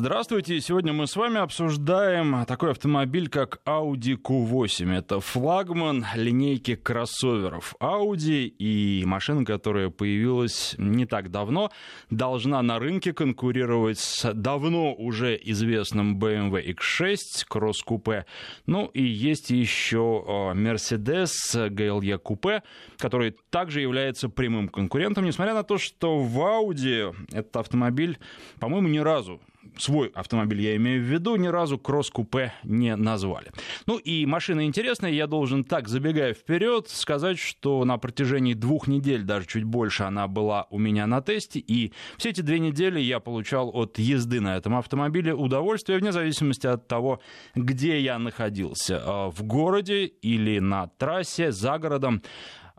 Здравствуйте. Сегодня мы с вами обсуждаем такой автомобиль, как Audi Q8. Это флагман линейки кроссоверов Audi и машина, которая появилась не так давно, должна на рынке конкурировать с давно уже известным BMW X6 кросс-купе. Ну и есть еще Mercedes GLE купе, который также является прямым конкурентом, несмотря на то, что в Audi этот автомобиль, по-моему, ни разу свой автомобиль я имею в виду, ни разу кросс-купе не назвали. Ну и машина интересная, я должен так, забегая вперед, сказать, что на протяжении двух недель, даже чуть больше, она была у меня на тесте, и все эти две недели я получал от езды на этом автомобиле удовольствие, вне зависимости от того, где я находился, а, в городе или на трассе, за городом.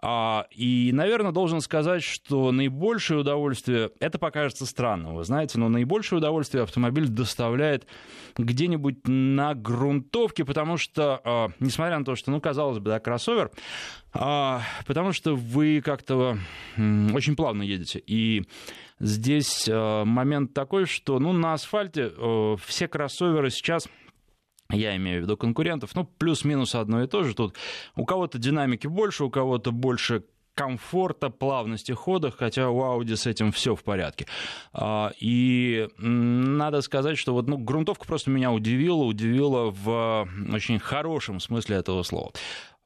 А, и, наверное, должен сказать, что наибольшее удовольствие, это покажется странным, вы знаете, но наибольшее удовольствие автомобиль доставляет где-нибудь на грунтовке, потому что, а, несмотря на то, что, ну, казалось бы, да, кроссовер, а, потому что вы как-то очень плавно едете, и здесь момент такой, что, ну, на асфальте все кроссоверы сейчас я имею в виду конкурентов, ну, плюс-минус одно и то же. Тут у кого-то динамики больше, у кого-то больше комфорта, плавности хода, хотя у Audi с этим все в порядке. А, и надо сказать, что вот, ну, грунтовка просто меня удивила, удивила в очень хорошем смысле этого слова.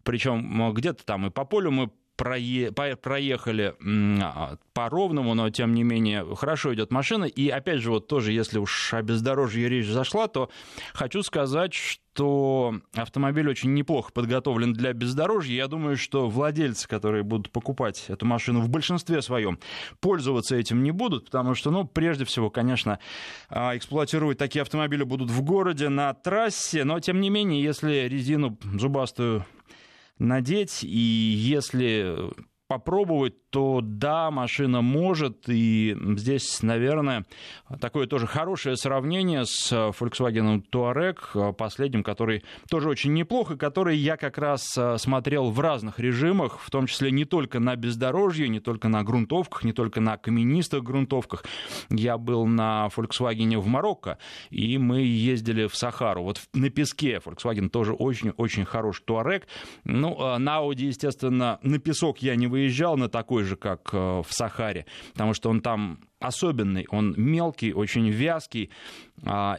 Причем где-то там и по полю мы проехали а, по ровному, но тем не менее хорошо идет машина. И опять же, вот тоже, если уж о бездорожье речь зашла, то хочу сказать, что автомобиль очень неплохо подготовлен для бездорожья. Я думаю, что владельцы, которые будут покупать эту машину в большинстве своем, пользоваться этим не будут, потому что, ну, прежде всего, конечно, а, эксплуатировать такие автомобили будут в городе, на трассе, но, тем не менее, если резину зубастую надеть, и если попробовать, то да, машина может, и здесь, наверное, такое тоже хорошее сравнение с Volkswagen Touareg, последним, который тоже очень неплохо, который я как раз э, смотрел в разных режимах, в том числе не только на бездорожье, не только на грунтовках, не только на каменистых грунтовках. Я был на Volkswagen в Марокко, и мы ездили в Сахару. Вот на песке Volkswagen тоже очень-очень хороший Touareg. Ну, э, на Audi, естественно, на песок я не выезжал, на такой же, как э, в Сахаре, потому что он там особенный, он мелкий, очень вязкий,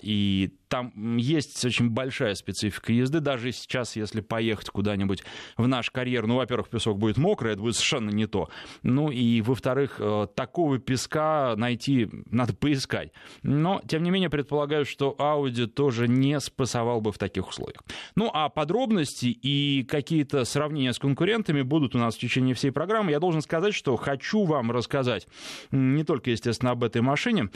и там есть очень большая специфика езды. Даже сейчас, если поехать куда-нибудь в наш карьер, ну, во-первых, песок будет мокрый, это будет совершенно не то. Ну, и, во-вторых, э, такого песка найти надо поискать. Но, тем не менее, предполагаю, что Audi тоже не спасовал бы в таких условиях. Ну, а подробности и какие-то сравнения с конкурентами будут у нас в течение всей программы. Я должен сказать, что хочу вам рассказать не только, естественно, об этой машине,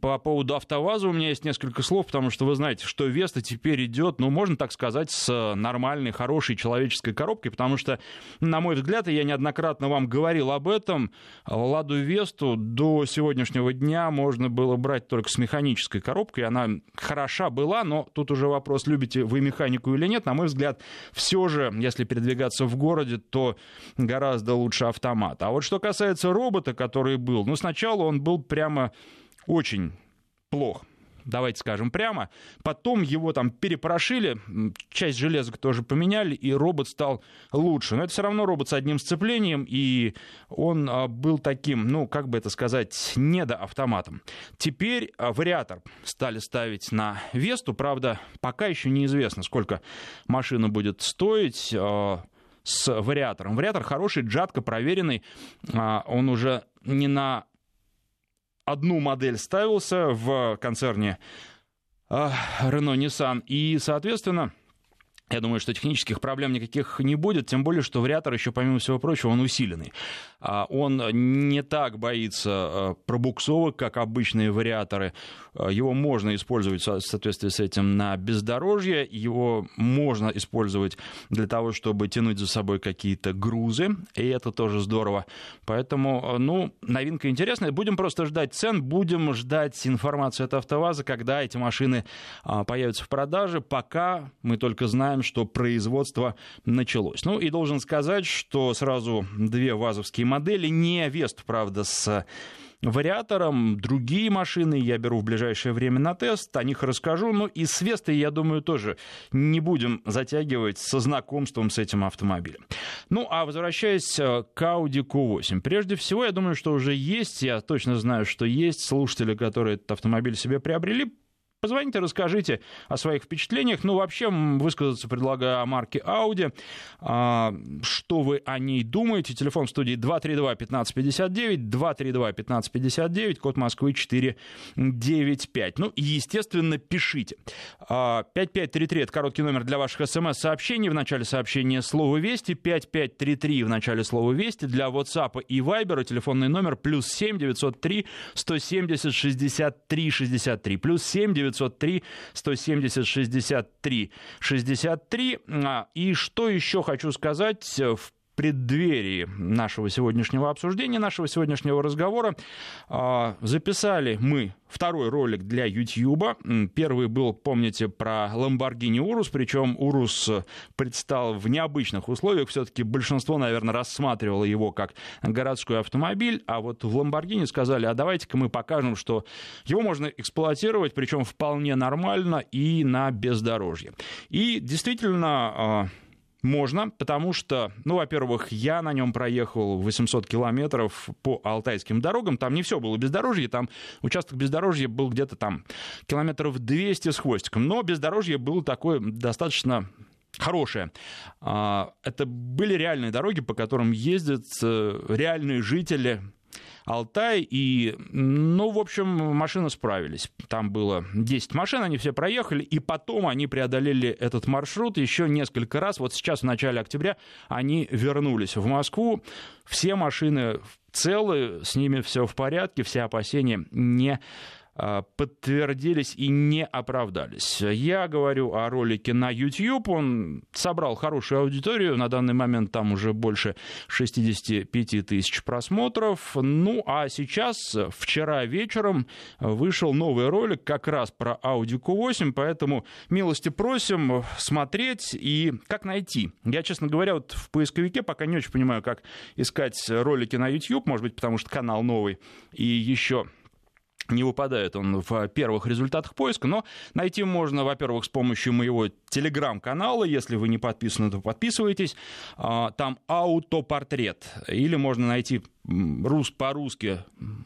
по поводу АвтоВАЗа у меня есть несколько слов, потому что вы знаете, что Веста теперь идет, ну, можно так сказать, с нормальной, хорошей человеческой коробкой, потому что, на мой взгляд, и я неоднократно вам говорил об этом, Ладу Весту до сегодняшнего дня можно было брать только с механической коробкой, она хороша была, но тут уже вопрос, любите вы механику или нет, на мой взгляд, все же, если передвигаться в городе, то гораздо лучше автомат. А вот что касается робота, который был, ну, сначала он был прямо очень плохо давайте скажем прямо. Потом его там перепорошили, часть железок тоже поменяли, и робот стал лучше. Но это все равно робот с одним сцеплением, и он а, был таким, ну, как бы это сказать, недоавтоматом. Теперь а, вариатор стали ставить на Весту, правда, пока еще неизвестно, сколько машина будет стоить а, с вариатором. Вариатор хороший, джатко проверенный, он уже не на одну модель ставился в концерне Renault Nissan. И, соответственно, я думаю, что технических проблем никаких не будет, тем более, что вариатор еще, помимо всего прочего, он усиленный. А он не так боится э, пробуксовок, как обычные вариаторы. Э, его можно использовать в соответствии с этим на бездорожье, его можно использовать для того, чтобы тянуть за собой какие-то грузы, и это тоже здорово. Поэтому, э, ну, новинка интересная. Будем просто ждать цен, будем ждать информацию от АвтоВАЗа, когда эти машины а, появятся в продаже. Пока мы только знаем, что производство началось. Ну и должен сказать, что сразу две вазовские модели, не Вест, правда, с вариатором. Другие машины я беру в ближайшее время на тест, о них расскажу. Ну и с Вестой, я думаю, тоже не будем затягивать со знакомством с этим автомобилем. Ну а возвращаясь э, к Audi Q8. Прежде всего, я думаю, что уже есть, я точно знаю, что есть слушатели, которые этот автомобиль себе приобрели, Позвоните, расскажите о своих впечатлениях. Ну, вообще, высказаться предлагаю о марке Audi. А, что вы о ней думаете? Телефон в студии 232-1559, 232-1559, код Москвы 495. Ну, естественно, пишите. 5533 а, — это короткий номер для ваших смс-сообщений. В начале сообщения слово «Вести», 5533 в начале слова «Вести». Для WhatsApp и Viber телефонный номер плюс 7 903 170 63 63, плюс 7 903 903 170 63 63. И что еще хочу сказать в преддверии нашего сегодняшнего обсуждения, нашего сегодняшнего разговора а, записали мы второй ролик для YouTube. Первый был, помните, про Lamborghini Urus, причем Urus предстал в необычных условиях. Все-таки большинство, наверное, рассматривало его как городской автомобиль, а вот в Lamborghini сказали, а давайте-ка мы покажем, что его можно эксплуатировать, причем вполне нормально и на бездорожье. И действительно а, можно, потому что, ну, во-первых, я на нем проехал 800 километров по алтайским дорогам. Там не все было бездорожье, там участок бездорожья был где-то там километров 200 с хвостиком. Но бездорожье было такое достаточно хорошее. А, это были реальные дороги, по которым ездят э, реальные жители Алтай. И, ну, в общем, машины справились. Там было 10 машин, они все проехали, и потом они преодолели этот маршрут еще несколько раз. Вот сейчас, в начале октября, они вернулись в Москву. Все машины целы, с ними все в порядке, все опасения не подтвердились и не оправдались. Я говорю о ролике на YouTube. Он собрал хорошую аудиторию. На данный момент там уже больше 65 тысяч просмотров. Ну, а сейчас, вчера вечером, вышел новый ролик как раз про Audi Q8, поэтому милости просим смотреть и как найти. Я, честно говоря, вот в поисковике пока не очень понимаю, как искать ролики на YouTube, может быть, потому что канал новый и еще не выпадает он в первых результатах поиска, но найти можно, во-первых, с помощью моего телеграм-канала, если вы не подписаны, то подписывайтесь, а, там аутопортрет, или можно найти рус по-русски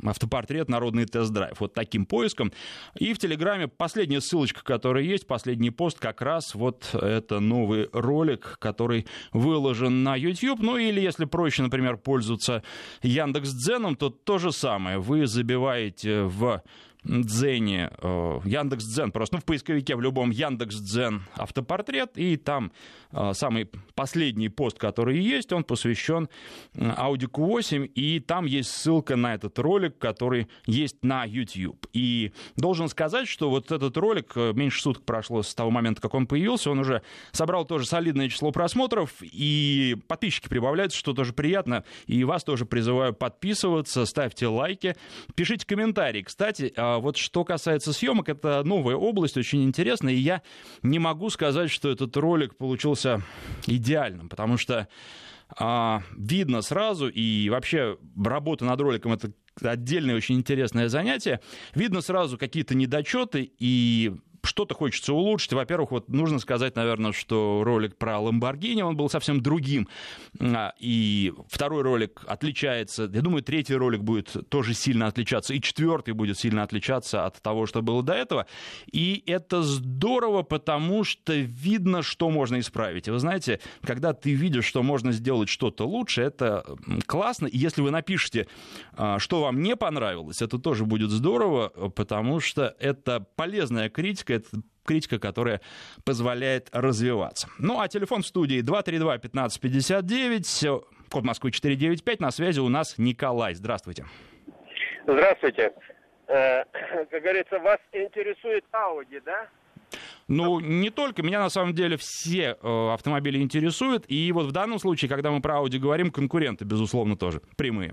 автопортрет «Народный тест-драйв». Вот таким поиском. И в Телеграме последняя ссылочка, которая есть, последний пост, как раз вот это новый ролик, который выложен на YouTube. Ну или если проще, например, пользоваться Яндекс.Дзеном, то то же самое. Вы забиваете в Дзене, э, Яндекс Дзен, просто ну, в поисковике в любом Яндекс Дзен автопортрет, и там э, самый последний пост, который есть, он посвящен Audi Q8, и там есть ссылка на этот ролик, который есть на YouTube. И должен сказать, что вот этот ролик, э, меньше суток прошло с того момента, как он появился, он уже собрал тоже солидное число просмотров, и подписчики прибавляются, что тоже приятно, и вас тоже призываю подписываться, ставьте лайки, пишите комментарии. Кстати, вот что касается съемок, это новая область, очень интересная, и я не могу сказать, что этот ролик получился идеальным, потому что а, видно сразу, и вообще работа над роликом это отдельное очень интересное занятие, видно сразу какие-то недочеты, и что-то хочется улучшить. Во-первых, вот нужно сказать, наверное, что ролик про Ламборгини, он был совсем другим. А, и второй ролик отличается. Я думаю, третий ролик будет тоже сильно отличаться. И четвертый будет сильно отличаться от того, что было до этого. И это здорово, потому что видно, что можно исправить. И вы знаете, когда ты видишь, что можно сделать что-то лучше, это классно. И если вы напишете, а, что вам не понравилось, это тоже будет здорово, потому что это полезная критика, критика, это критика, которая позволяет развиваться. Ну, а телефон в студии 232-1559, код Москвы 495, на связи у нас Николай. Здравствуйте. Здравствуйте. Э, как говорится, вас интересует Audi, да? Ну, не только. Меня, на самом деле, все э, автомобили интересуют. И вот в данном случае, когда мы про Audi говорим, конкуренты, безусловно, тоже прямые.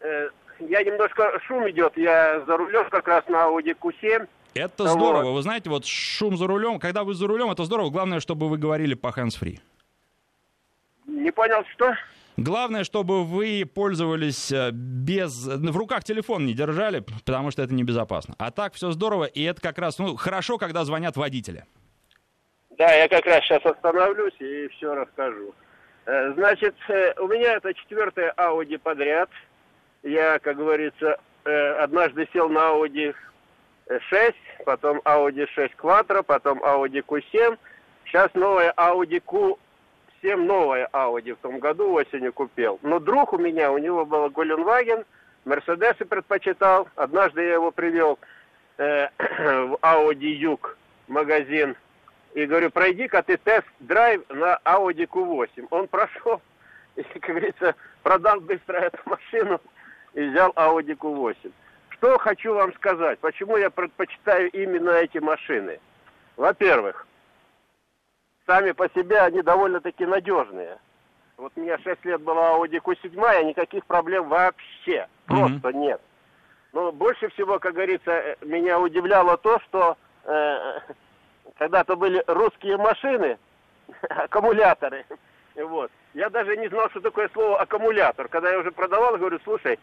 Э, я немножко шум идет, я за рулем как раз на Audi Q7. Это здорово. Вот. Вы знаете, вот шум за рулем, когда вы за рулем, это здорово. Главное, чтобы вы говорили по hands-free. Не понял, что? Главное, чтобы вы пользовались э, без... В руках телефон не держали, потому что это небезопасно. А так все здорово, и это как раз ну, хорошо, когда звонят водители. Да, я как раз сейчас остановлюсь и все расскажу. Э, значит, э, у меня это четвертая Audi подряд. Я, как говорится, однажды сел на Audi 6, потом Audi 6 Quattro, потом Audi Q7. Сейчас новая Audi Q 7 новая Audi в том году осенью купил. Но друг у меня, у него был Гуленваген, Мерседесы предпочитал. Однажды я его привел э, в Audi Юг магазин. И говорю, пройди-ка ты тест-драйв на Audi Q8. Он прошел и, как говорится, продал быстро эту машину и взял Audi Q8. Что хочу вам сказать, почему я предпочитаю именно эти машины. Во-первых, сами по себе они довольно-таки надежные. Вот у меня 6 лет была Audi Q7, никаких проблем вообще, просто mm-hmm. нет. Но больше всего, как говорится, меня удивляло то, что э, когда-то были русские машины, аккумуляторы, вот. Я даже не знал, что такое слово аккумулятор. Когда я уже продавал, говорю, слушай,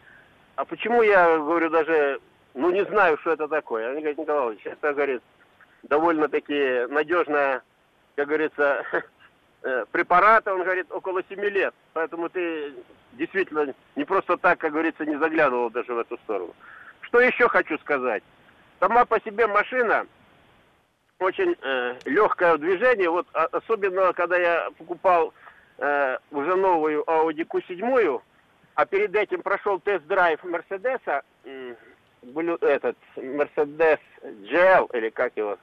а почему я, говорю, даже, ну, не знаю, что это такое. Они говорят, Николай это, говорит, довольно-таки надежная как говорится, э, препарата, он говорит, около 7 лет. Поэтому ты действительно не просто так, как говорится, не заглядывал даже в эту сторону. Что еще хочу сказать? Сама по себе машина очень э, легкая в движении. Вот а, особенно, когда я покупал э, уже новую Audi Q7, а перед этим прошел тест-драйв Мерседеса, этот Mercedes GL, или как его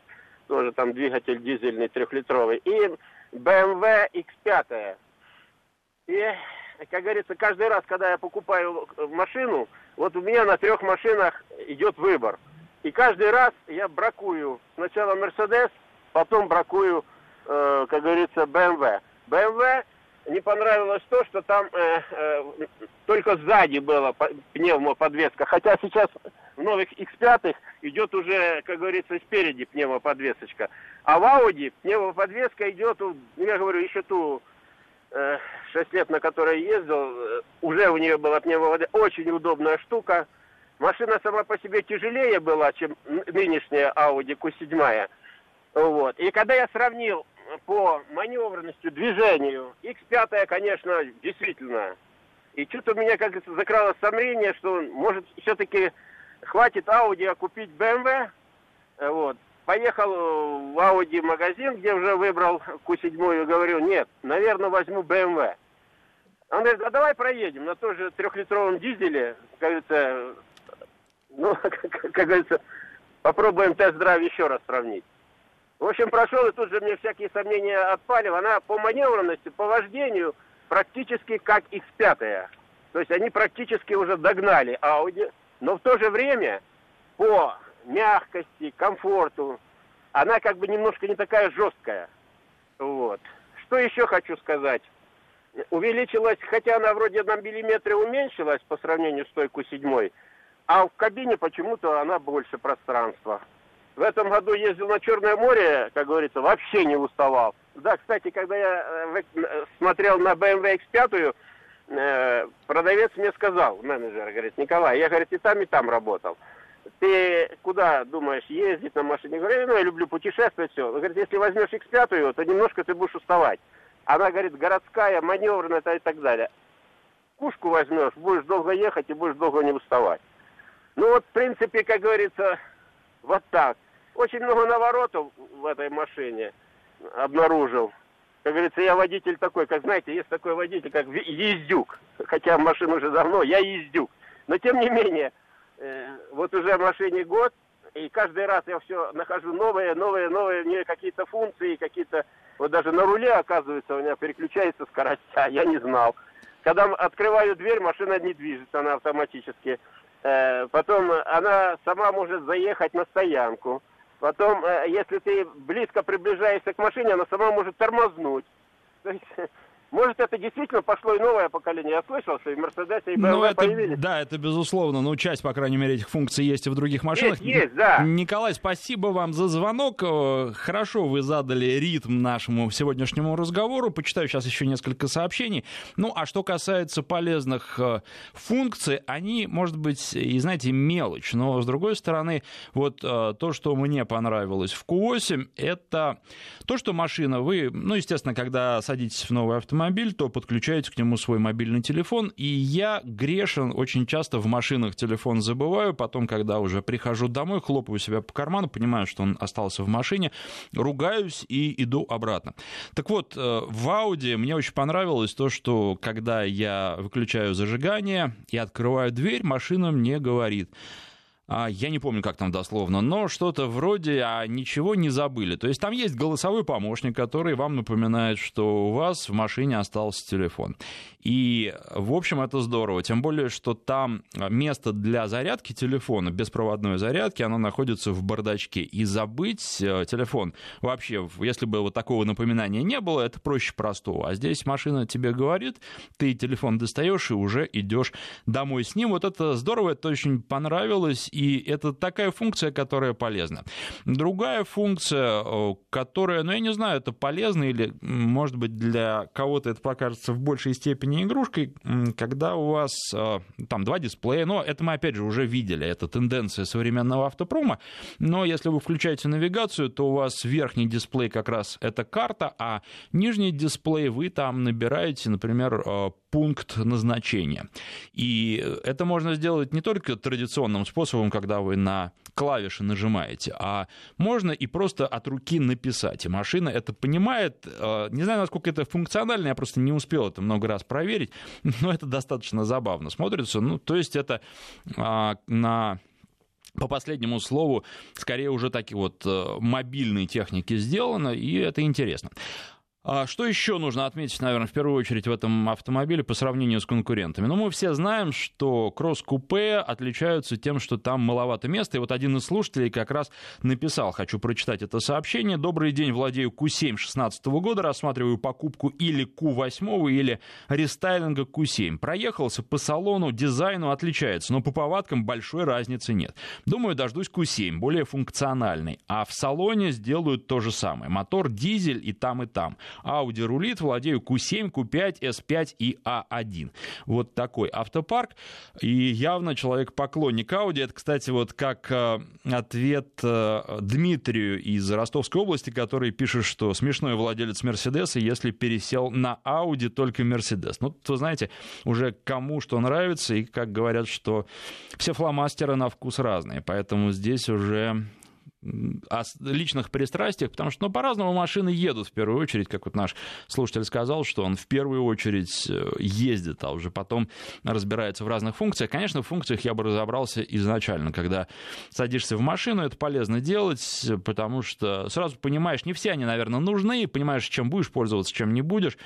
тоже там двигатель дизельный трехлитровый, и BMW X5. И, как говорится, каждый раз, когда я покупаю машину, вот у меня на трех машинах идет выбор. И каждый раз я бракую сначала Mercedes, потом бракую, э, как говорится, BMW. BMW не понравилось то, что там э, э, только сзади была пневмоподвеска. Хотя сейчас в новых X5 идет уже, как говорится, спереди пневмоподвесочка. А в Audi пневмоподвеска идет, ну, я говорю, еще ту э, 6 лет, на которой ездил, э, уже у нее была пневмоподвеска. Очень удобная штука. Машина сама по себе тяжелее была, чем нынешняя Audi Q7. Вот. И когда я сравнил по маневренности, движению. X5, конечно, действительно. И что-то у меня, как говорится, закралось сомнение, что, может, все-таки хватит Audi, а купить BMW. Вот. Поехал в Audi магазин, где уже выбрал Q7 и говорю, нет, наверное, возьму BMW. Он говорит, а давай проедем на тоже трехлитровом дизеле, как говорится, ну, как, как говорится, попробуем тест-драйв еще раз сравнить. В общем, прошел, и тут же мне всякие сомнения отпали. Она по маневренности, по вождению практически как X5. То есть они практически уже догнали Audi, но в то же время по мягкости, комфорту, она как бы немножко не такая жесткая. Вот. Что еще хочу сказать? Увеличилась, хотя она вроде на миллиметре уменьшилась по сравнению с той Q7, а в кабине почему-то она больше пространства. В этом году ездил на Черное море, как говорится, вообще не уставал. Да, кстати, когда я э, э, смотрел на BMW X5, э, продавец мне сказал, менеджер, говорит, Николай, я, говорит, и там, и там работал. Ты куда думаешь ездить на машине? Я ну, я люблю путешествовать, все. Говорит, если возьмешь X5, то немножко ты будешь уставать. Она, говорит, городская, маневренная и так далее. Кушку возьмешь, будешь долго ехать и будешь долго не уставать. Ну вот, в принципе, как говорится, вот так очень много наворотов в этой машине обнаружил. Как говорится, я водитель такой, как знаете, есть такой водитель, как ездюк. Хотя машина уже давно, я ездюк. Но тем не менее, э, вот уже машине год, и каждый раз я все нахожу новые, новые, новые, мне какие-то функции, какие-то... Вот даже на руле, оказывается, у меня переключается скоростя, я не знал. Когда открываю дверь, машина не движется, она автоматически. Э, потом она сама может заехать на стоянку. Потом, э, если ты близко приближаешься к машине, она сама может тормознуть. То есть Может, это действительно пошло и новое поколение. Я слышал, что и в Мерседесе, и в ну, BMW это, появились. Да, это безусловно. Ну, часть, по крайней мере, этих функций есть и в других машинах. Есть, есть, да. Николай, спасибо вам за звонок. Э, хорошо вы задали ритм нашему сегодняшнему разговору. Почитаю сейчас еще несколько сообщений. Ну, а что касается полезных э, функций, они, может быть, и, знаете, мелочь. Но, с другой стороны, вот э, то, что мне понравилось в Q8, это то, что машина, вы, ну, естественно, когда садитесь в новый автомобиль, автомобиль, то подключаете к нему свой мобильный телефон. И я грешен, очень часто в машинах телефон забываю, потом, когда уже прихожу домой, хлопаю себя по карману, понимаю, что он остался в машине, ругаюсь и иду обратно. Так вот, э, в Audi мне очень понравилось то, что когда я выключаю зажигание и открываю дверь, машина мне говорит – я не помню, как там дословно, но что-то вроде «а ничего не забыли». То есть там есть голосовой помощник, который вам напоминает, что у вас в машине остался телефон. И, в общем, это здорово. Тем более, что там место для зарядки телефона, беспроводной зарядки, оно находится в бардачке. И забыть э, телефон вообще, если бы вот такого напоминания не было, это проще простого. А здесь машина тебе говорит, ты телефон достаешь и уже идешь домой с ним. Вот это здорово, это очень понравилось и это такая функция, которая полезна. Другая функция, которая, ну, я не знаю, это полезно или, может быть, для кого-то это покажется в большей степени игрушкой, когда у вас э, там два дисплея, но это мы, опять же, уже видели, это тенденция современного автопрома, но если вы включаете навигацию, то у вас верхний дисплей как раз это карта, а нижний дисплей вы там набираете, например, э, пункт назначения. И это можно сделать не только традиционным способом, когда вы на клавиши нажимаете, а можно и просто от руки написать. И машина это понимает. Э, не знаю, насколько это функционально, я просто не успел это много раз проверить, но это достаточно забавно смотрится. Ну, то есть это а, на по последнему слову, скорее уже такие вот э, мобильные техники сделано, и это интересно. А что еще нужно отметить, наверное, в первую очередь в этом автомобиле по сравнению с конкурентами? Ну, мы все знаем, что кросс-купе отличаются тем, что там маловато места. И вот один из слушателей как раз написал, хочу прочитать это сообщение. «Добрый день, владею Q7 16 года, рассматриваю покупку или Q8, или рестайлинга Q7. Проехался по салону, дизайну отличается, но по повадкам большой разницы нет. Думаю, дождусь Q7, более функциональный. А в салоне сделают то же самое. Мотор дизель и там, и там. Audi рулит, владею Q7, Q5, S5 и A1. Вот такой автопарк. И явно человек поклонник Audi. Это, кстати, вот как э, ответ э, Дмитрию из Ростовской области, который пишет, что смешной владелец Мерседеса, если пересел на Audi только Мерседес. Ну, вы знаете, уже кому что нравится, и как говорят, что все фломастеры на вкус разные, поэтому здесь уже о личных пристрастиях, потому что ну, по-разному машины едут в первую очередь, как вот наш слушатель сказал, что он в первую очередь э, ездит, а уже потом разбирается в разных функциях. Конечно, в функциях я бы разобрался изначально, когда садишься в машину, это полезно делать, потому что сразу понимаешь, не все они, наверное, нужны, понимаешь, чем будешь пользоваться, чем не будешь,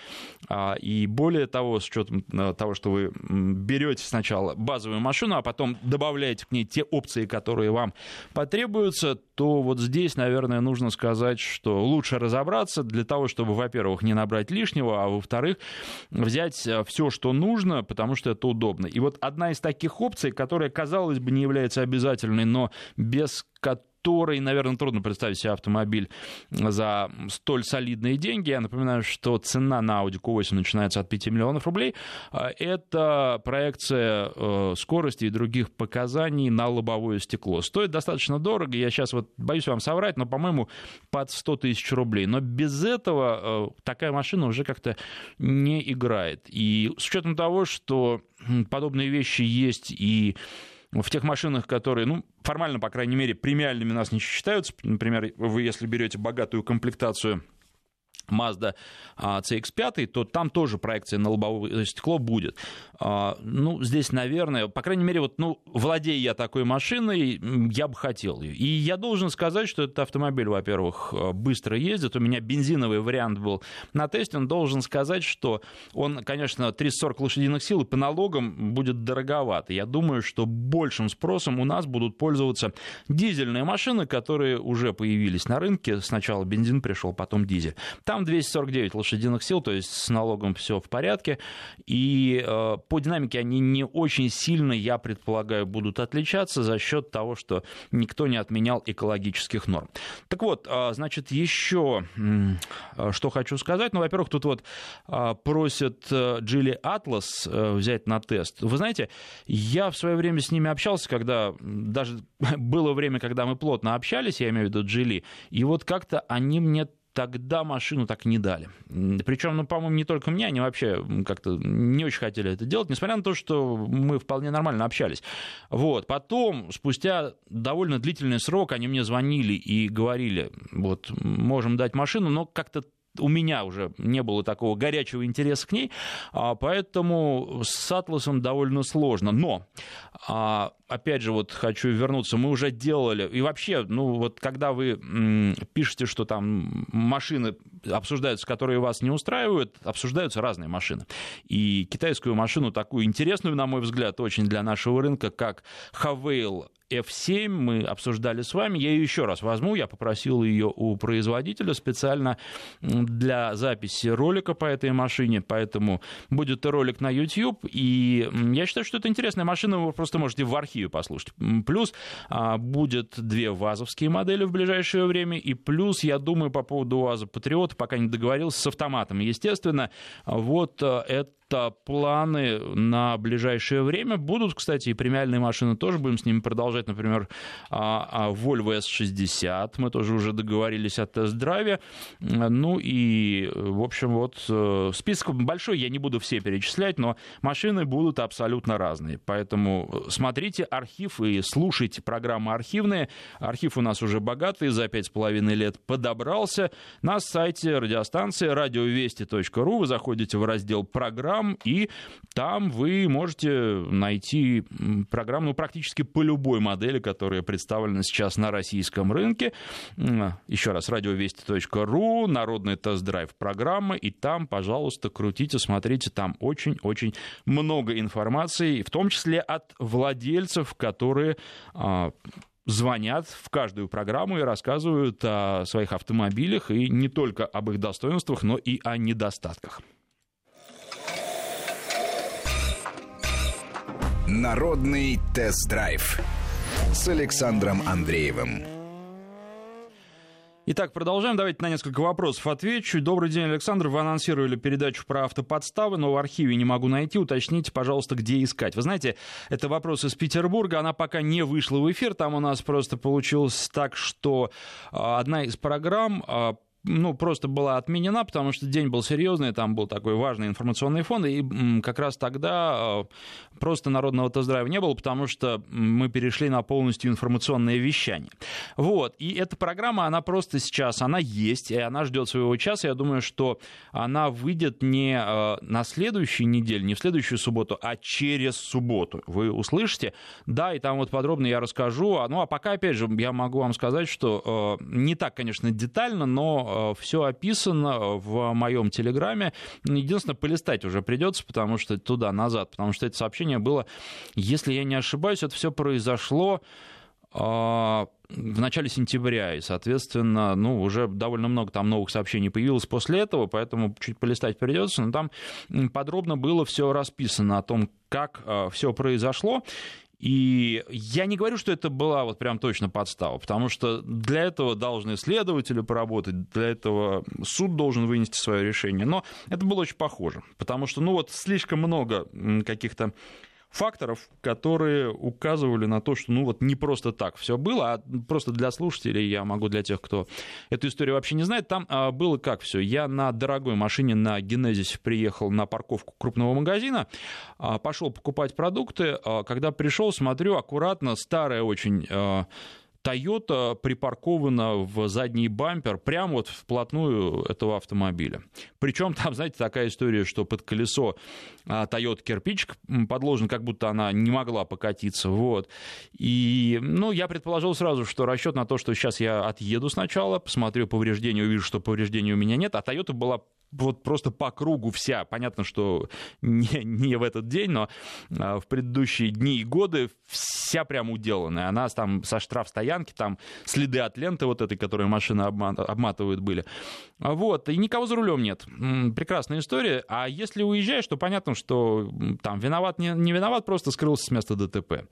а, и более того, с учетом э, того, что вы берете сначала базовую машину, а потом добавляете к ней те опции, которые вам потребуются, то вот здесь, наверное, нужно сказать, что лучше разобраться для того, чтобы, во-первых, не набрать лишнего, а во-вторых, взять э, все, что нужно, потому что это удобно. И вот одна из таких опций, которая, казалось бы, не является обязательной, но без которой который, наверное, трудно представить себе автомобиль за столь солидные деньги. Я напоминаю, что цена на Audi Q8 начинается от 5 миллионов рублей. А, это проекция э, скорости и других показаний на лобовое стекло. Стоит достаточно дорого. Я сейчас вот боюсь вам соврать, но, по-моему, под 100 тысяч рублей. Но без этого э, такая машина уже как-то не играет. И с учетом того, что подобные вещи есть и в тех машинах, которые, ну, формально, по крайней мере, премиальными нас не считаются. Например, вы, если берете богатую комплектацию Mazda CX-5, то там тоже проекция на лобовое стекло будет. А, ну, здесь, наверное, по крайней мере, вот, ну, владея я такой машиной, я бы хотел ее. И я должен сказать, что этот автомобиль, во-первых, быстро ездит. У меня бензиновый вариант был на тесте. Он должен сказать, что он, конечно, 340 лошадиных сил и по налогам будет дороговато. Я думаю, что большим спросом у нас будут пользоваться дизельные машины, которые уже появились на рынке. Сначала бензин пришел, потом дизель. Там там 249 лошадиных сил, то есть с налогом все в порядке. И э, по динамике они не очень сильно, я предполагаю, будут отличаться за счет того, что никто не отменял экологических норм. Так вот, э, значит, еще э, что хочу сказать. Ну, во-первых, тут вот э, просят э, Атлас э, взять на тест. Вы знаете, я в свое время с ними общался, когда даже было время, когда мы плотно общались, я имею в виду Джили, и вот как-то они мне тогда машину так не дали. Причем, ну, по-моему, не только мне, они вообще как-то не очень хотели это делать, несмотря на то, что мы вполне нормально общались. Вот. Потом, спустя довольно длительный срок, они мне звонили и говорили, вот, можем дать машину, но как-то у меня уже не было такого горячего интереса к ней, а, поэтому с Атласом довольно сложно. Но, а, опять же, вот хочу вернуться, мы уже делали, и вообще, ну вот когда вы пишете, что там машины обсуждаются, которые вас не устраивают, обсуждаются разные машины. И китайскую машину, такую интересную, на мой взгляд, очень для нашего рынка, как Havail F7 мы обсуждали с вами. Я ее еще раз возьму. Я попросил ее у производителя специально для записи ролика по этой машине. Поэтому будет ролик на YouTube. И я считаю, что это интересная машина. Вы просто можете в архиве послушать. Плюс а, будет две вазовские модели в ближайшее время. И плюс, я думаю, по поводу УАЗа Патриота, пока не договорился, с автоматом, естественно. Вот э, это планы на ближайшее время. Будут, кстати, и премиальные машины тоже, будем с ними продолжать, например, а, а Volvo S60, мы тоже уже договорились о тест-драйве. Ну и, в общем, вот э, список большой, я не буду все перечислять, но машины будут абсолютно разные. Поэтому смотрите архив и слушайте программы архивные. Архив у нас уже богатый, за пять с половиной лет подобрался. На сайте радиостанции радиовести.ру вы заходите в раздел программ, программ, и там вы можете найти программу ну, практически по любой модели, которая представлена сейчас на российском рынке. Еще раз, радиовести.ру, народный тест-драйв программы, и там, пожалуйста, крутите, смотрите, там очень-очень много информации, в том числе от владельцев, которые а, звонят в каждую программу и рассказывают о своих автомобилях, и не только об их достоинствах, но и о недостатках. Народный тест-драйв с Александром Андреевым. Итак, продолжаем. Давайте на несколько вопросов отвечу. Добрый день, Александр. Вы анонсировали передачу про автоподставы, но в архиве не могу найти. Уточните, пожалуйста, где искать. Вы знаете, это вопрос из Петербурга. Она пока не вышла в эфир. Там у нас просто получилось так, что а, одна из программ а, ну, просто была отменена, потому что день был серьезный, там был такой важный информационный фон, и как раз тогда э, просто народного тест-драйва не было, потому что мы перешли на полностью информационное вещание. Вот, и эта программа, она просто сейчас, она есть, и она ждет своего часа. Я думаю, что она выйдет не э, на следующей неделе, не в следующую субботу, а через субботу. Вы услышите? Да, и там вот подробно я расскажу. Ну, а пока, опять же, я могу вам сказать, что э, не так, конечно, детально, но Э, все описано в моем телеграме. Единственное, полистать уже придется, потому что туда-назад, потому что это сообщение было, если я не ошибаюсь, это все произошло а, в начале сентября, и, соответственно, ну, уже довольно много там новых сообщений появилось после этого, поэтому чуть полистать придется, но там подробно было все расписано о том, как э, все произошло. И я не говорю, что это была вот прям точно подстава, потому что для этого должны следователи поработать, для этого суд должен вынести свое решение. Но это было очень похоже, потому что, ну вот, слишком много каких-то факторов, которые указывали на то, что ну вот не просто так все было, а просто для слушателей, я могу для тех, кто эту историю вообще не знает, там а, было как все. Я на дорогой машине на Генезисе приехал на парковку крупного магазина, а, пошел покупать продукты, а, когда пришел, смотрю, аккуратно, старая очень Toyota припаркована в задний бампер прямо вот вплотную этого автомобиля. Причем там, знаете, такая история, что под колесо а, Toyota кирпичик подложен, как будто она не могла покатиться. Вот. И, ну, я предположил сразу, что расчет на то, что сейчас я отъеду сначала, посмотрю повреждения, увижу, что повреждений у меня нет, а Toyota была вот просто по кругу вся. Понятно, что не, не в этот день, но а, в предыдущие дни и годы вся прям уделанная. Она там со штрафстоянкой стоянке, там следы от ленты вот этой, которую машина обматывают были. Вот, и никого за рулем нет. Прекрасная история. А если уезжаешь, то понятно, что там виноват, не, не виноват, просто скрылся с места ДТП.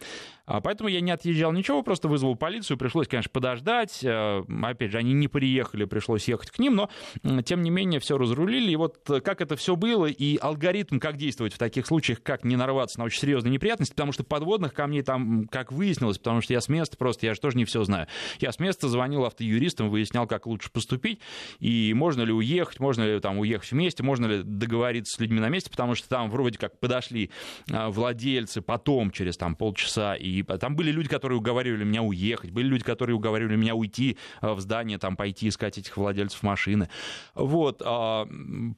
А поэтому я не отъезжал ничего, просто вызвал полицию, пришлось, конечно, подождать. Э, опять же, они не приехали, пришлось ехать к ним, но, тем не менее, все разрулили. И вот как это все было, и алгоритм, как действовать в таких случаях, как не нарваться на очень серьезные неприятности, потому что подводных камней там, как выяснилось, потому что я с места просто, я же тоже не все знаю. Я с места звонил автоюристам, выяснял, как лучше поступить, и можно ли уехать, можно ли там уехать вместе, можно ли договориться с людьми на месте, потому что там вроде как подошли а, владельцы потом, через там полчаса, и там были люди, которые уговаривали меня уехать, были люди, которые уговаривали меня уйти а, в здание, там пойти искать этих владельцев машины. Вот. А,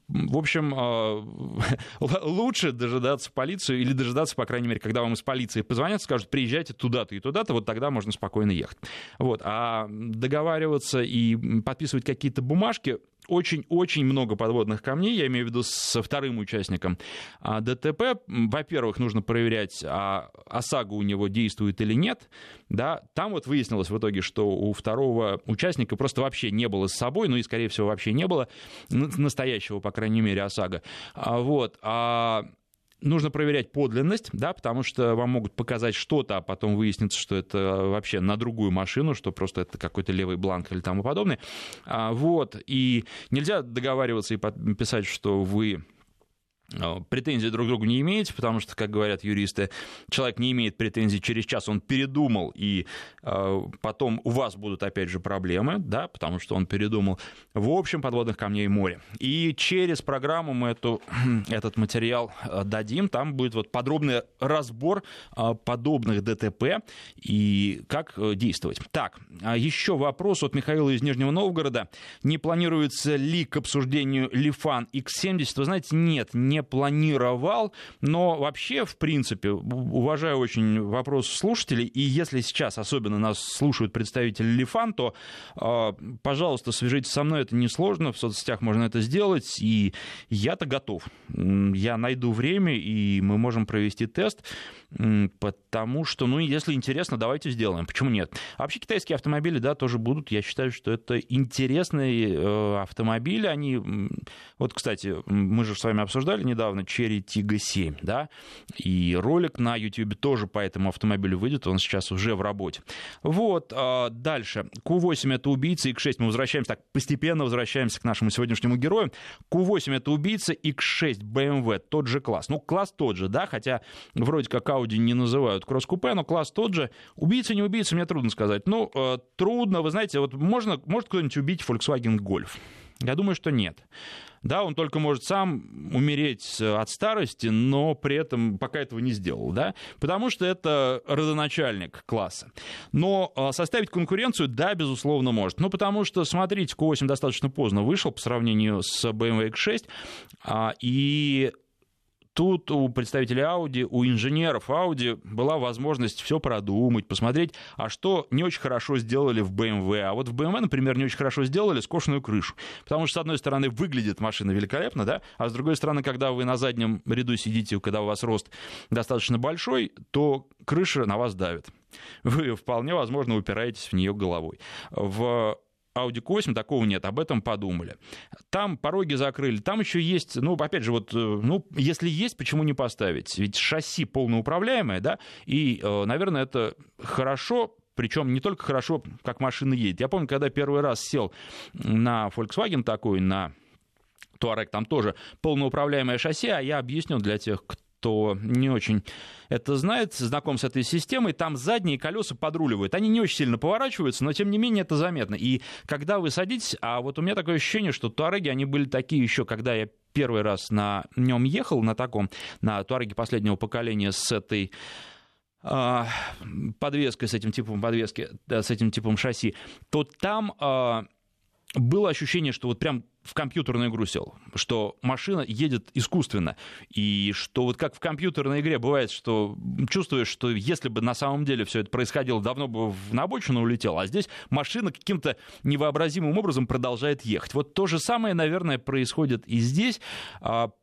в общем, лучше дожидаться полицию или дожидаться, по крайней мере, когда вам из полиции позвонят, скажут, приезжайте туда-то и туда-то, вот тогда можно спокойно ехать. Вот. А договариваться и подписывать какие-то бумажки очень-очень много подводных камней, я имею в виду со вторым участником а, ДТП. Во-первых, нужно проверять, а ОСАГО у него действует или нет. Да, там вот выяснилось в итоге, что у второго участника просто вообще не было с собой, ну и, скорее всего, вообще не было настоящего, по крайней мере, ОСАГО. А, вот. А нужно проверять подлинность, да, потому что вам могут показать что-то, а потом выяснится, что это вообще на другую машину, что просто это какой-то левый бланк или тому подобное. А, вот, и нельзя договариваться и писать, что вы претензий друг к другу не имеете, потому что, как говорят юристы, человек не имеет претензий через час, он передумал, и э, потом у вас будут опять же проблемы, да, потому что он передумал. В общем, подводных камней море. И через программу мы эту, этот материал э, дадим, там будет вот подробный разбор э, подобных ДТП и как э, действовать. Так, а еще вопрос от Михаила из Нижнего Новгорода. Не планируется ли к обсуждению Лифан X70? Вы знаете, нет, не планировал, но вообще, в принципе, уважаю очень вопрос слушателей, и если сейчас особенно нас слушают представители Лифан, то, а, пожалуйста, свяжитесь со мной, это несложно, в соцсетях можно это сделать, и я-то готов. Я найду время, и мы можем провести тест, потому что, ну, если интересно, давайте сделаем. Почему нет? Вообще китайские автомобили, да, тоже будут. Я считаю, что это интересные э, автомобили. Они, вот, кстати, мы же с вами обсуждали недавно Cherry Tiggo 7, да, и ролик на YouTube тоже по этому автомобилю выйдет, он сейчас уже в работе. Вот, а, дальше. Q8 это убийца, X6 мы возвращаемся, так, постепенно возвращаемся к нашему сегодняшнему герою. Q8 это убийца, X6 BMW, тот же класс. Ну, класс тот же, да, хотя вроде как Audi не называют кросс-купе, но класс тот же. Убийца, не убийца, мне трудно сказать. Ну, э, трудно, вы знаете, вот можно, может кто-нибудь убить Volkswagen Golf? Я думаю, что нет. Да, он только может сам умереть от старости, но при этом пока этого не сделал, да, потому что это родоначальник класса. Но а, составить конкуренцию, да, безусловно, может. Ну, потому что, смотрите, Q8 достаточно поздно вышел по сравнению с BMW X6, а, и тут у представителей Audi, у инженеров Audi была возможность все продумать, посмотреть, а что не очень хорошо сделали в BMW. А вот в BMW, например, не очень хорошо сделали скошенную крышу. Потому что, с одной стороны, выглядит машина великолепно, да, а с другой стороны, когда вы на заднем ряду сидите, когда у вас рост достаточно большой, то крыша на вас давит. Вы вполне возможно упираетесь в нее головой. В Audi Q8 такого нет, об этом подумали. Там пороги закрыли, там еще есть, ну, опять же, вот, э, ну, если есть, почему не поставить? Ведь шасси полноуправляемое, да, и, э, наверное, это хорошо, причем не только хорошо, как машина едет. Я помню, когда первый раз сел на Volkswagen такой, на Touareg, там тоже полноуправляемое шасси, а я объясню для тех, кто кто не очень это знает, знаком с этой системой, там задние колеса подруливают. Они не очень сильно поворачиваются, но тем не менее это заметно. И когда вы садитесь, а вот у меня такое ощущение, что туареги, они были такие еще, когда я первый раз на нем ехал, на таком, на туареге последнего поколения с этой а, подвеской, с этим типом подвески, с этим типом шасси, то там а, было ощущение, что вот прям в компьютерную игру сел. что машина едет искусственно, и что вот как в компьютерной игре бывает, что чувствуешь, что если бы на самом деле все это происходило, давно бы на обочину улетел, а здесь машина каким-то невообразимым образом продолжает ехать. Вот то же самое, наверное, происходит и здесь.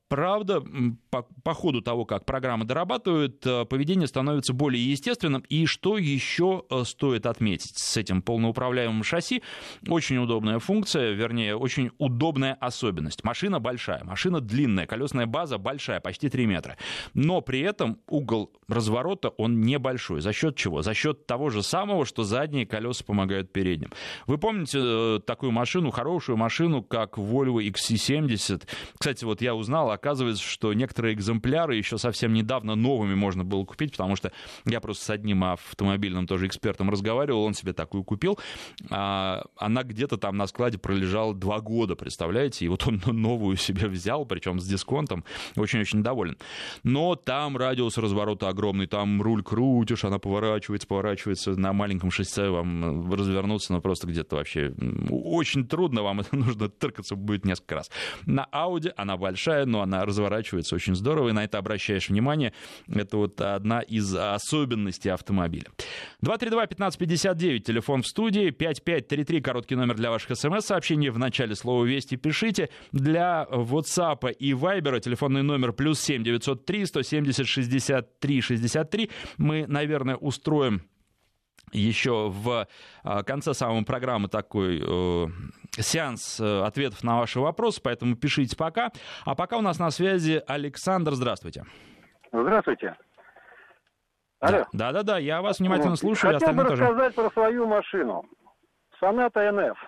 Правда, по, по ходу того, как программа дорабатывает, э, поведение становится более естественным. И что еще э, стоит отметить с этим полноуправляемым шасси? Очень удобная функция, вернее, очень удобная особенность. Машина большая, машина длинная, колесная база большая, почти 3 метра. Но при этом угол разворота, он небольшой. За счет чего? За счет того же самого, что задние колеса помогают передним. Вы помните э, такую машину, хорошую машину, как Volvo XC70? Кстати, вот я узнал, оказывается, что некоторые экземпляры еще совсем недавно новыми можно было купить, потому что я просто с одним автомобильным тоже экспертом разговаривал, он себе такую купил. А она где-то там на складе пролежала два года, представляете? И вот он новую себе взял, причем с дисконтом, очень-очень доволен. Но там радиус разворота огромный, там руль крутишь, она поворачивается, поворачивается на маленьком шоссе, вам развернуться, ну просто где-то вообще очень трудно, вам это нужно тыркаться будет несколько раз. На Audi она большая, но разворачивается очень здорово, и на это обращаешь внимание. Это вот одна из особенностей автомобиля. 232-1559, телефон в студии, 5533, короткий номер для ваших смс-сообщений. В начале слова «Вести» пишите. Для WhatsApp и Viber телефонный номер плюс 7 903 170 63 63. Мы, наверное, устроим еще в а, конце самой программы такой э, сеанс э, ответов на ваши вопросы, поэтому пишите пока. А пока у нас на связи Александр, здравствуйте. Здравствуйте. Алло. Да, да, да, я вас внимательно вот. слушаю. Хотел бы тоже. рассказать про свою машину. Соната НФ,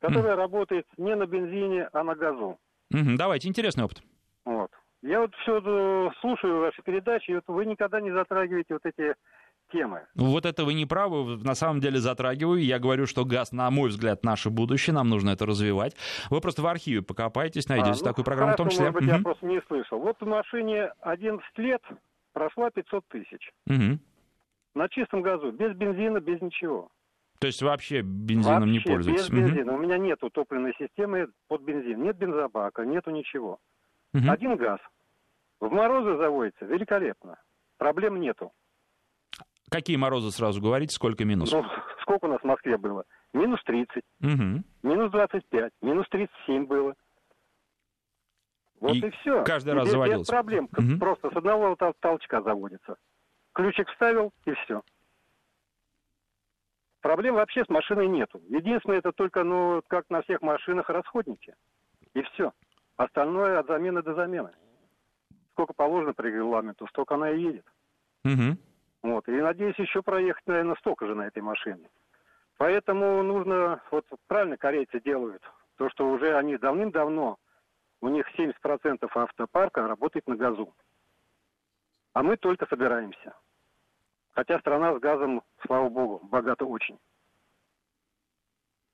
которая mm. работает не на бензине, а на газу. Mm-hmm. Давайте, интересный опыт. Вот. Я вот все э, слушаю ваши передачи, и вот вы никогда не затрагиваете вот эти темы. Ну, вот это вы не правы, на самом деле затрагиваю. Я говорю, что газ, на мой взгляд, наше будущее, нам нужно это развивать. Вы просто в архиве покопайтесь, найдете а, ну, такую программу хорошо, в том числе. Может быть, угу. я просто не слышал. Вот в машине 11 лет прошла 500 тысяч. Угу. На чистом газу, без бензина, без ничего. То есть вообще бензином вообще, не пользуетесь? без бензина. Угу. У меня нету топливной системы под бензин. Нет бензобака, нету ничего. Угу. Один газ. В морозы заводится великолепно. Проблем нету. Какие морозы сразу говорите, сколько минус? Ну, сколько у нас в Москве было? Минус 30, угу. минус 25, минус 37 было. Вот и, и все. Каждый и раз без, заводился. Без проблем. Угу. Просто с одного толчка заводится. Ключик вставил, и все. Проблем вообще с машиной нету. Единственное, это только, ну, как на всех машинах, расходники. И все. Остальное от замены до замены. Сколько положено по регламенту, столько она и едет. Угу. Вот. И надеюсь еще проехать, наверное, столько же на этой машине. Поэтому нужно, вот правильно корейцы делают, то, что уже они давным-давно, у них 70% автопарка работает на газу. А мы только собираемся. Хотя страна с газом, слава богу, богата очень.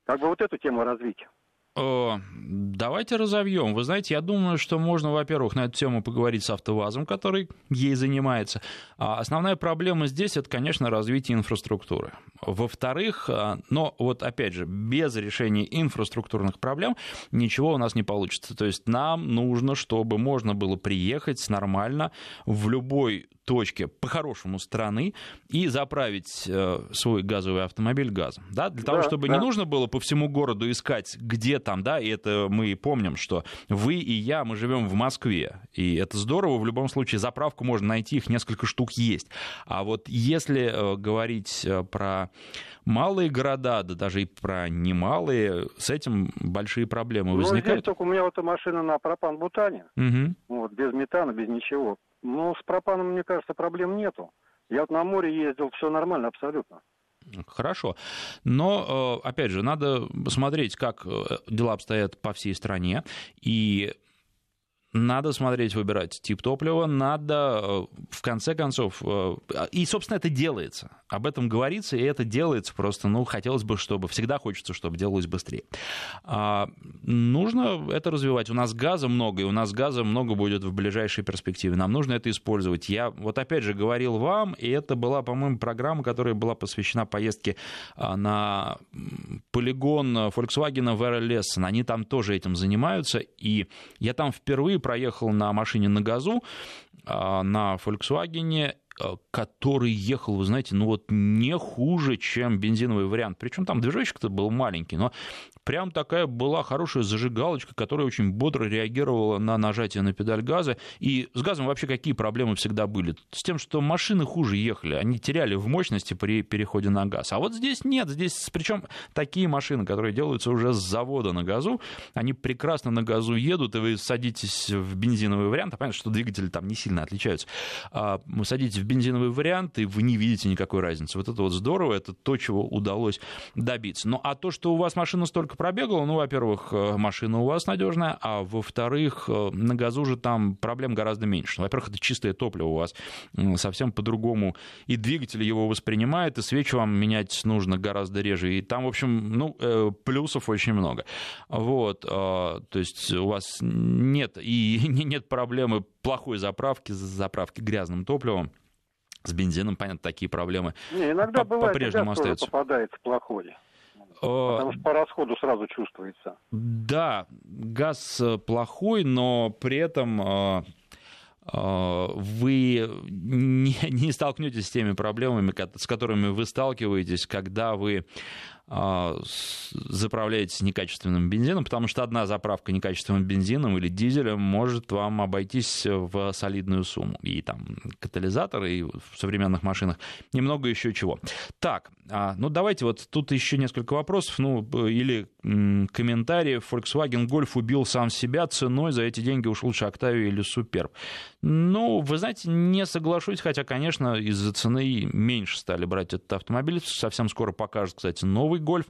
Как бы вот эту тему развить. Давайте разовьем. Вы знаете, я думаю, что можно, во-первых, на эту тему поговорить с АвтоВАЗом, который ей занимается. А основная проблема здесь это, конечно, развитие инфраструктуры. Во-вторых, а, но вот опять же, без решения инфраструктурных проблем ничего у нас не получится. То есть нам нужно, чтобы можно было приехать нормально в любой точке по-хорошему страны и заправить э, свой газовый автомобиль газом. Да? Для того, да, чтобы да. не нужно было по всему городу искать, где там, да, и это мы помним, что вы и я, мы живем в Москве, и это здорово, в любом случае заправку можно найти, их несколько штук есть. А вот если э, говорить э, про малые города, да даже и про немалые, с этим большие проблемы возникают. Ну, здесь только у меня вот машина на пропан-бутане, угу. вот, без метана, без ничего. Ну, с пропаном, мне кажется, проблем нету. Я вот на море ездил, все нормально абсолютно. Хорошо. Но, э, опять же, надо посмотреть, как э, дела обстоят по всей стране. И надо смотреть, выбирать тип топлива, надо э, в конце концов, э, и, собственно, это делается. Об этом говорится, и это делается просто, ну, хотелось бы, чтобы, всегда хочется, чтобы делалось быстрее. А, нужно это развивать. У нас газа много, и у нас газа много будет в ближайшей перспективе. Нам нужно это использовать. Я вот опять же говорил вам, и это была, по-моему, программа, которая была посвящена поездке а, на полигон Volkswagen в Эрлессен. Они там тоже этим занимаются, и я там впервые проехал на машине на газу, а, на Volkswagen, а, который ехал, вы знаете, ну вот не хуже, чем бензиновый вариант. Причем там движочек-то был маленький, но прям такая была хорошая зажигалочка, которая очень бодро реагировала на нажатие на педаль газа. И с газом вообще какие проблемы всегда были? С тем, что машины хуже ехали, они теряли в мощности при переходе на газ. А вот здесь нет, здесь причем такие машины, которые делаются уже с завода на газу, они прекрасно на газу едут, и вы садитесь в бензиновый вариант, а понятно, что двигатели там не сильно отличаются. А вы садитесь в бензиновый вариант, и вы не видите никакой разницы. Вот это вот здорово, это то, чего удалось добиться. Ну а то, что у вас машина столько пробегала, ну, во-первых, э, машина у вас надежная, а во-вторых, э, на газу же там проблем гораздо меньше. Ну, во-первых, это чистое топливо у вас совсем по-другому, и двигатель его воспринимает, и свечи вам менять нужно гораздо реже, и там, в общем, ну, э, плюсов очень много. Вот, то есть у вас нет, и нет проблемы плохой заправки, заправки грязным топливом. С бензином, понятно, такие проблемы Не, иногда бывает, по-прежнему остаются. попадается плохой. Потому что по расходу сразу чувствуется. Да, газ э, плохой, но при этом э, э, вы не, не столкнетесь с теми проблемами, с которыми вы сталкиваетесь, когда вы а, заправляете некачественным бензином, потому что одна заправка некачественным бензином или дизелем может вам обойтись в солидную сумму. И там катализаторы и в современных машинах немного еще чего. Так, а, ну давайте вот тут еще несколько вопросов, ну или комментариев. Volkswagen Golf убил сам себя ценой, за эти деньги уж лучше Octavia или Superb. Ну, вы знаете, не соглашусь, хотя, конечно, из-за цены меньше стали брать этот автомобиль. Совсем скоро покажут, кстати, новый гольф.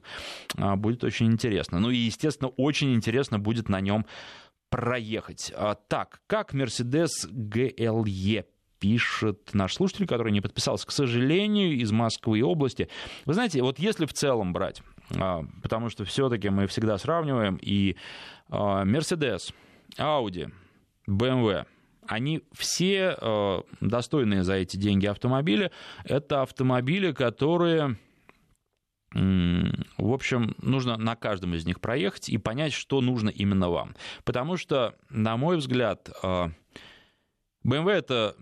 А, будет очень интересно. Ну и, естественно, очень интересно будет на нем проехать. А, так, как Mercedes GLE пишет наш слушатель, который не подписался, к сожалению, из Москвы и области. Вы знаете, вот если в целом брать, а, потому что все-таки мы всегда сравниваем, и Mercedes, Audi, BMW, они все достойные за эти деньги автомобили. Это автомобили, которые в общем, нужно на каждом из них проехать и понять, что нужно именно вам. Потому что, на мой взгляд, BMW это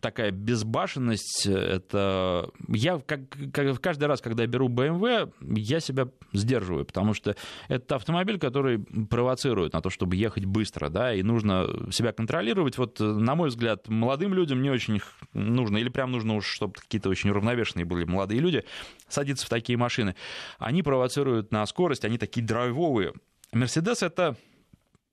такая безбашенность, это... Я как, как, каждый раз, когда беру BMW, я себя сдерживаю, потому что это автомобиль, который провоцирует на то, чтобы ехать быстро, да, и нужно себя контролировать. Вот, на мой взгляд, молодым людям не очень нужно, или прям нужно уж, чтобы какие-то очень уравновешенные были молодые люди, садиться в такие машины. Они провоцируют на скорость, они такие драйвовые. Мерседес — это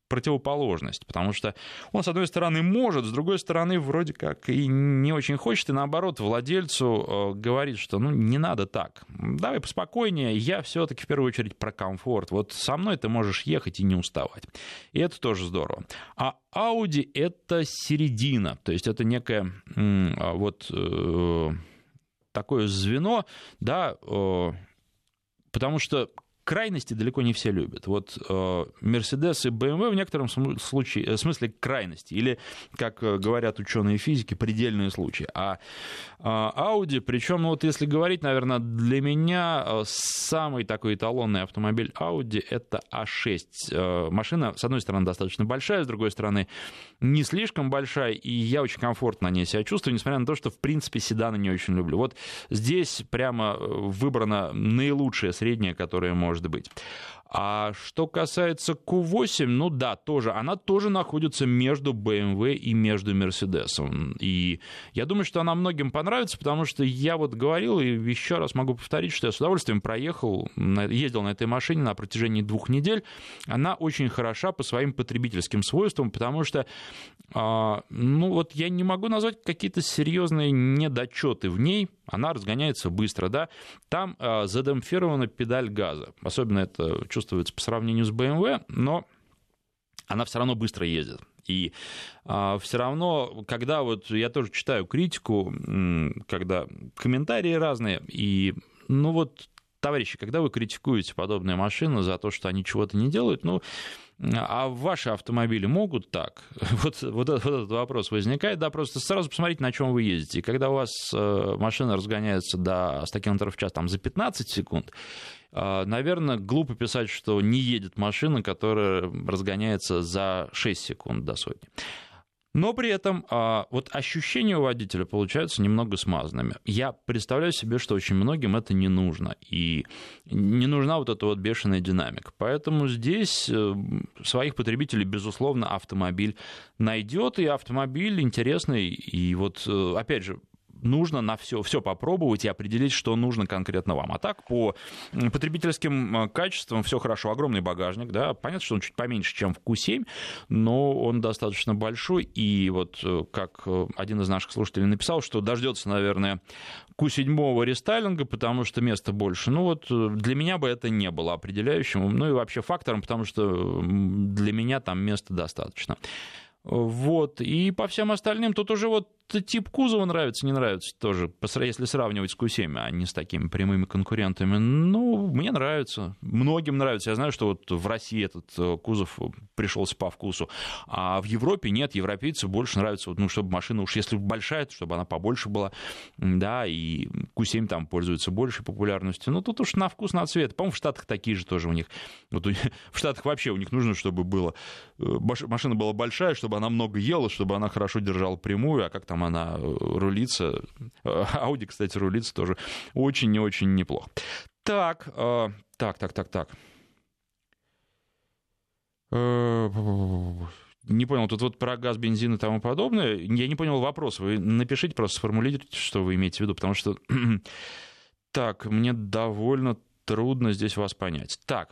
противоположность, потому что он, с одной стороны, может, с другой стороны, вроде как и не очень хочет, и наоборот, владельцу э, говорит, что ну не надо так, давай поспокойнее, я все-таки в первую очередь про комфорт, вот со мной ты можешь ехать и не уставать, и это тоже здорово. А Audi это середина, то есть это некое а, вот э, такое звено, да, э, потому что крайности далеко не все любят. Вот Mercedes и BMW в некотором случае, э, смысле крайности, или, как э, говорят ученые физики, предельные случаи. А, а Audi, причем, ну, вот если говорить, наверное, для меня э, самый такой эталонный автомобиль Audi это A6. Машина, с одной стороны, достаточно большая, с другой стороны, не слишком большая, и я очень комфортно на ней себя чувствую, несмотря на то, что, в принципе, седаны не очень люблю. Вот здесь прямо выбрано наилучшее среднее, которое может быть. А что касается Q8, ну да, тоже, она тоже находится между BMW и между Mercedes. И я думаю, что она многим понравится, потому что я вот говорил, и еще раз могу повторить, что я с удовольствием проехал, ездил на этой машине на протяжении двух недель. Она очень хороша по своим потребительским свойствам, потому что, а, ну вот я не могу назвать какие-то серьезные недочеты в ней, она разгоняется быстро, да. Там а, задемпфирована педаль газа, особенно это чувствуется по сравнению с BMW, но она все равно быстро ездит. И а, все равно, когда вот я тоже читаю критику, когда комментарии разные, и ну вот товарищи, когда вы критикуете подобные машины за то, что они чего-то не делают, ну, а ваши автомобили могут так? Вот, вот, этот, вот этот вопрос возникает, да, просто сразу посмотрите, на чем вы ездите. Когда у вас э, машина разгоняется до 100 км в час там, за 15 секунд, э, наверное, глупо писать, что не едет машина, которая разгоняется за 6 секунд до сотни. Но при этом а, вот ощущения у водителя получаются немного смазанными. Я представляю себе, что очень многим это не нужно. И не нужна вот эта вот бешеная динамика. Поэтому здесь э, своих потребителей, безусловно, автомобиль найдет. И автомобиль интересный. И вот, э, опять же, нужно на все, все попробовать и определить, что нужно конкретно вам. А так, по потребительским э, качествам все хорошо. Огромный багажник, да, понятно, что он чуть поменьше, чем в Q7, но он достаточно большой. И вот э, как э, один из наших слушателей написал, что дождется, наверное, Q7 рестайлинга, потому что места больше. Ну вот для меня бы это не было определяющим, ну и вообще фактором, потому что для меня там места достаточно. Вот. И по всем остальным тут уже вот тип кузова нравится, не нравится тоже, если сравнивать с Q7, а не с такими прямыми конкурентами. Ну, мне нравится, многим нравится. Я знаю, что вот в России этот э, кузов пришелся по вкусу, а в Европе нет, европейцы больше нравится, ну, чтобы машина уж если большая, то чтобы она побольше была, да, и Q7 там пользуется большей популярностью. Ну, тут уж на вкус, на цвет. По-моему, в Штатах такие же тоже у них. Вот в Штатах вообще у них нужно, чтобы было, э, машина была большая, чтобы она много ела, чтобы она хорошо держала прямую, а как там она э, рулится. Audi, кстати, рулится тоже очень и очень неплохо. Так, э, так, так, так, так. Э, не понял, тут вот про газ, бензин и тому подобное. Я не понял вопрос. Вы напишите, просто сформулируйте, что вы имеете в виду, потому что... так, мне довольно трудно здесь вас понять. Так,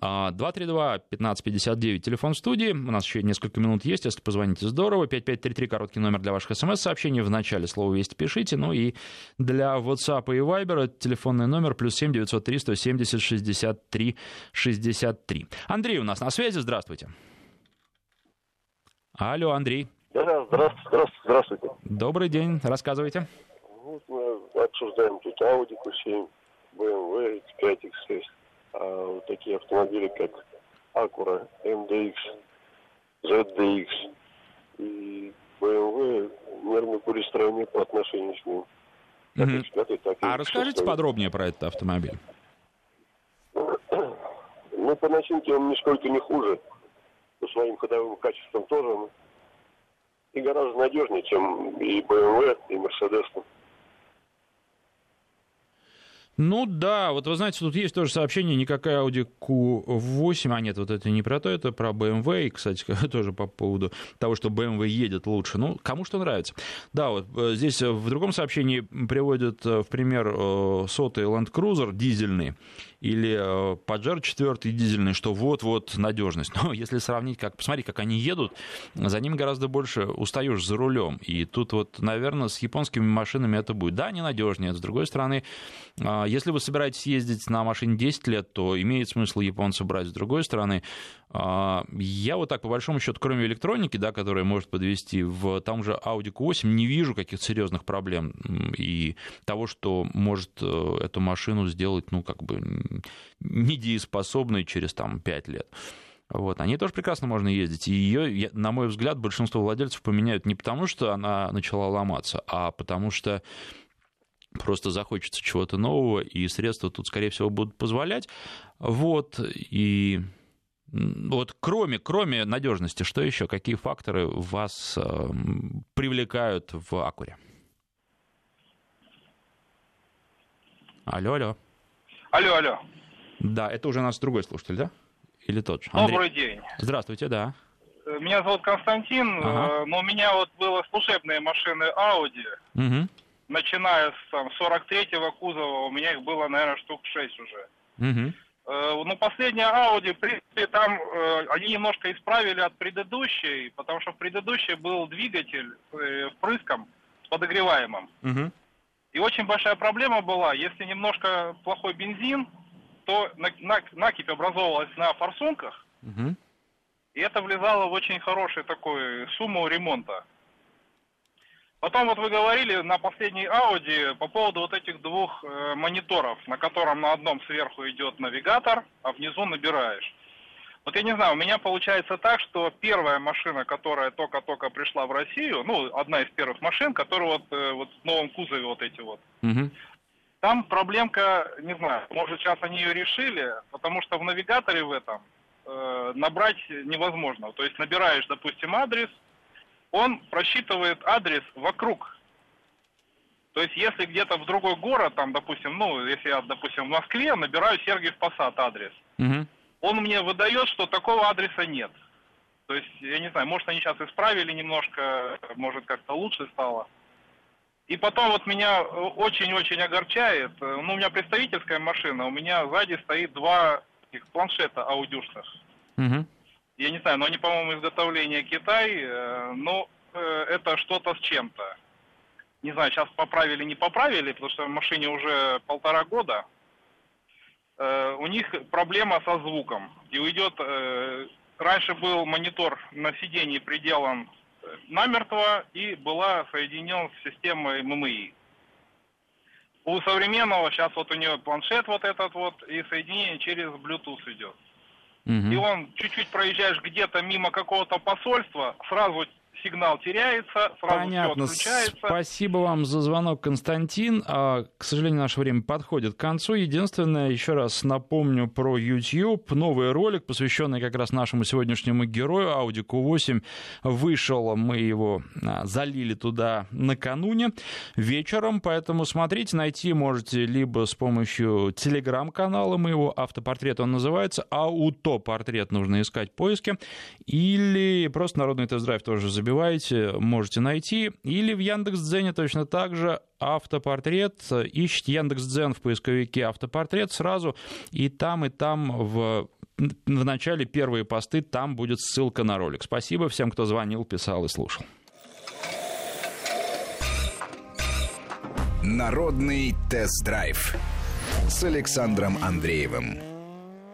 232-1559, телефон студии. У нас еще несколько минут есть, если позвоните, здорово. 5533, короткий номер для ваших смс-сообщений. В начале слова «Вести» пишите. Ну и для WhatsApp и Viber телефонный номер плюс 7 903 170 63 63. Андрей у нас на связи, здравствуйте. Алло, Андрей. Да, здравствуйте, здравствуйте, здравствуйте. Добрый день, рассказывайте. Вот мы обсуждаем тут Audi Q7, BMW X5, X6 вот такие автомобили, как Acura, MDX, ZDX и BMW нервно перестроены по отношению с ним. Как mm X5, так а расскажите подробнее про этот автомобиль. Ну, по начинке он нисколько не хуже. По своим ходовым качествам тоже. И гораздо надежнее, чем и BMW, и Mercedes. Ну да, вот вы знаете, тут есть тоже сообщение, никакая Audi Q8, а нет, вот это не про то, это про BMW, и, кстати, тоже по поводу того, что BMW едет лучше. Ну, кому что нравится. Да, вот э, здесь в другом сообщении приводят э, в пример э, сотый Land Cruiser дизельный, или Pajero 4 дизельный, что вот-вот надежность. Но если сравнить, как, посмотри, как они едут, за ним гораздо больше устаешь за рулем. И тут вот, наверное, с японскими машинами это будет. Да, ненадежнее. С другой стороны, а, если вы собираетесь ездить на машине 10 лет, то имеет смысл японца брать. С другой стороны, я вот так, по большому счету, кроме электроники, да, которая может подвести, в том же Audi Q8 не вижу каких-то серьезных проблем и того, что может э, эту машину сделать, ну, как бы недееспособной через там 5 лет. Вот, они тоже прекрасно можно ездить. И ее, на мой взгляд, большинство владельцев поменяют не потому, что она начала ломаться, а потому что просто захочется чего-то нового, и средства тут, скорее всего, будут позволять. Вот, и вот кроме, кроме надежности, что еще? Какие факторы вас э, привлекают в Акуре? Алло, алло. Алло, алло. Да, это уже у нас другой слушатель, да? Или тот же? Андрей? Добрый день. Здравствуйте, да. Меня зовут Константин, ага. Э, но у меня вот было служебные машины Audi. Угу. Начиная с там, 43-го кузова, у меня их было, наверное, штук 6 уже. Угу. Ну, последняя Audi, в принципе, там э, они немножко исправили от предыдущей, потому что в предыдущей был двигатель э, впрыском с подогреваемым. Угу. И очень большая проблема была, если немножко плохой бензин, то накипь образовывалась на форсунках, угу. И это влезало в очень хорошую такую сумму ремонта. Потом вот вы говорили на последней Audi по поводу вот этих двух э, мониторов, на котором на одном сверху идет навигатор, а внизу набираешь. Вот я не знаю, у меня получается так, что первая машина, которая только-только пришла в Россию, ну, одна из первых машин, которая вот, э, вот в новом кузове вот эти вот, угу. там проблемка, не знаю, может сейчас они ее решили, потому что в навигаторе в этом э, набрать невозможно. То есть набираешь, допустим, адрес, он просчитывает адрес вокруг. То есть, если где-то в другой город, там, допустим, ну, если я, допустим, в Москве, набираю Сергиев Посад адрес, угу. он мне выдает, что такого адреса нет. То есть, я не знаю, может, они сейчас исправили немножко, может, как-то лучше стало. И потом вот меня очень-очень огорчает, ну, у меня представительская машина, у меня сзади стоит два их планшета аудюшных. Угу я не знаю, но они, по-моему, изготовление Китай, э, но э, это что-то с чем-то. Не знаю, сейчас поправили, не поправили, потому что машине уже полтора года. Э, у них проблема со звуком. И уйдет... Раньше был монитор на сиденье приделан намертво и была соединен с системой ММИ. У современного сейчас вот у нее планшет вот этот вот и соединение через Bluetooth идет. Угу. И он чуть-чуть проезжаешь где-то мимо какого-то посольства, сразу сигнал теряется, сразу Понятно. все отключается. Спасибо вам за звонок, Константин. А, к сожалению, наше время подходит к концу. Единственное, еще раз напомню про YouTube. Новый ролик, посвященный как раз нашему сегодняшнему герою, Audi Q8, вышел. Мы его а, залили туда накануне вечером, поэтому смотрите, найти можете либо с помощью телеграм-канала моего автопортрет, он называется, аутопортрет нужно искать в поиске, или просто народный тест-драйв тоже забивайте забиваете, можете найти. Или в Яндекс.Дзене точно так же автопортрет. Ищите Яндекс.Дзен в поисковике автопортрет сразу, и там, и там в в начале первые посты, там будет ссылка на ролик. Спасибо всем, кто звонил, писал и слушал. Народный тест-драйв с Александром Андреевым.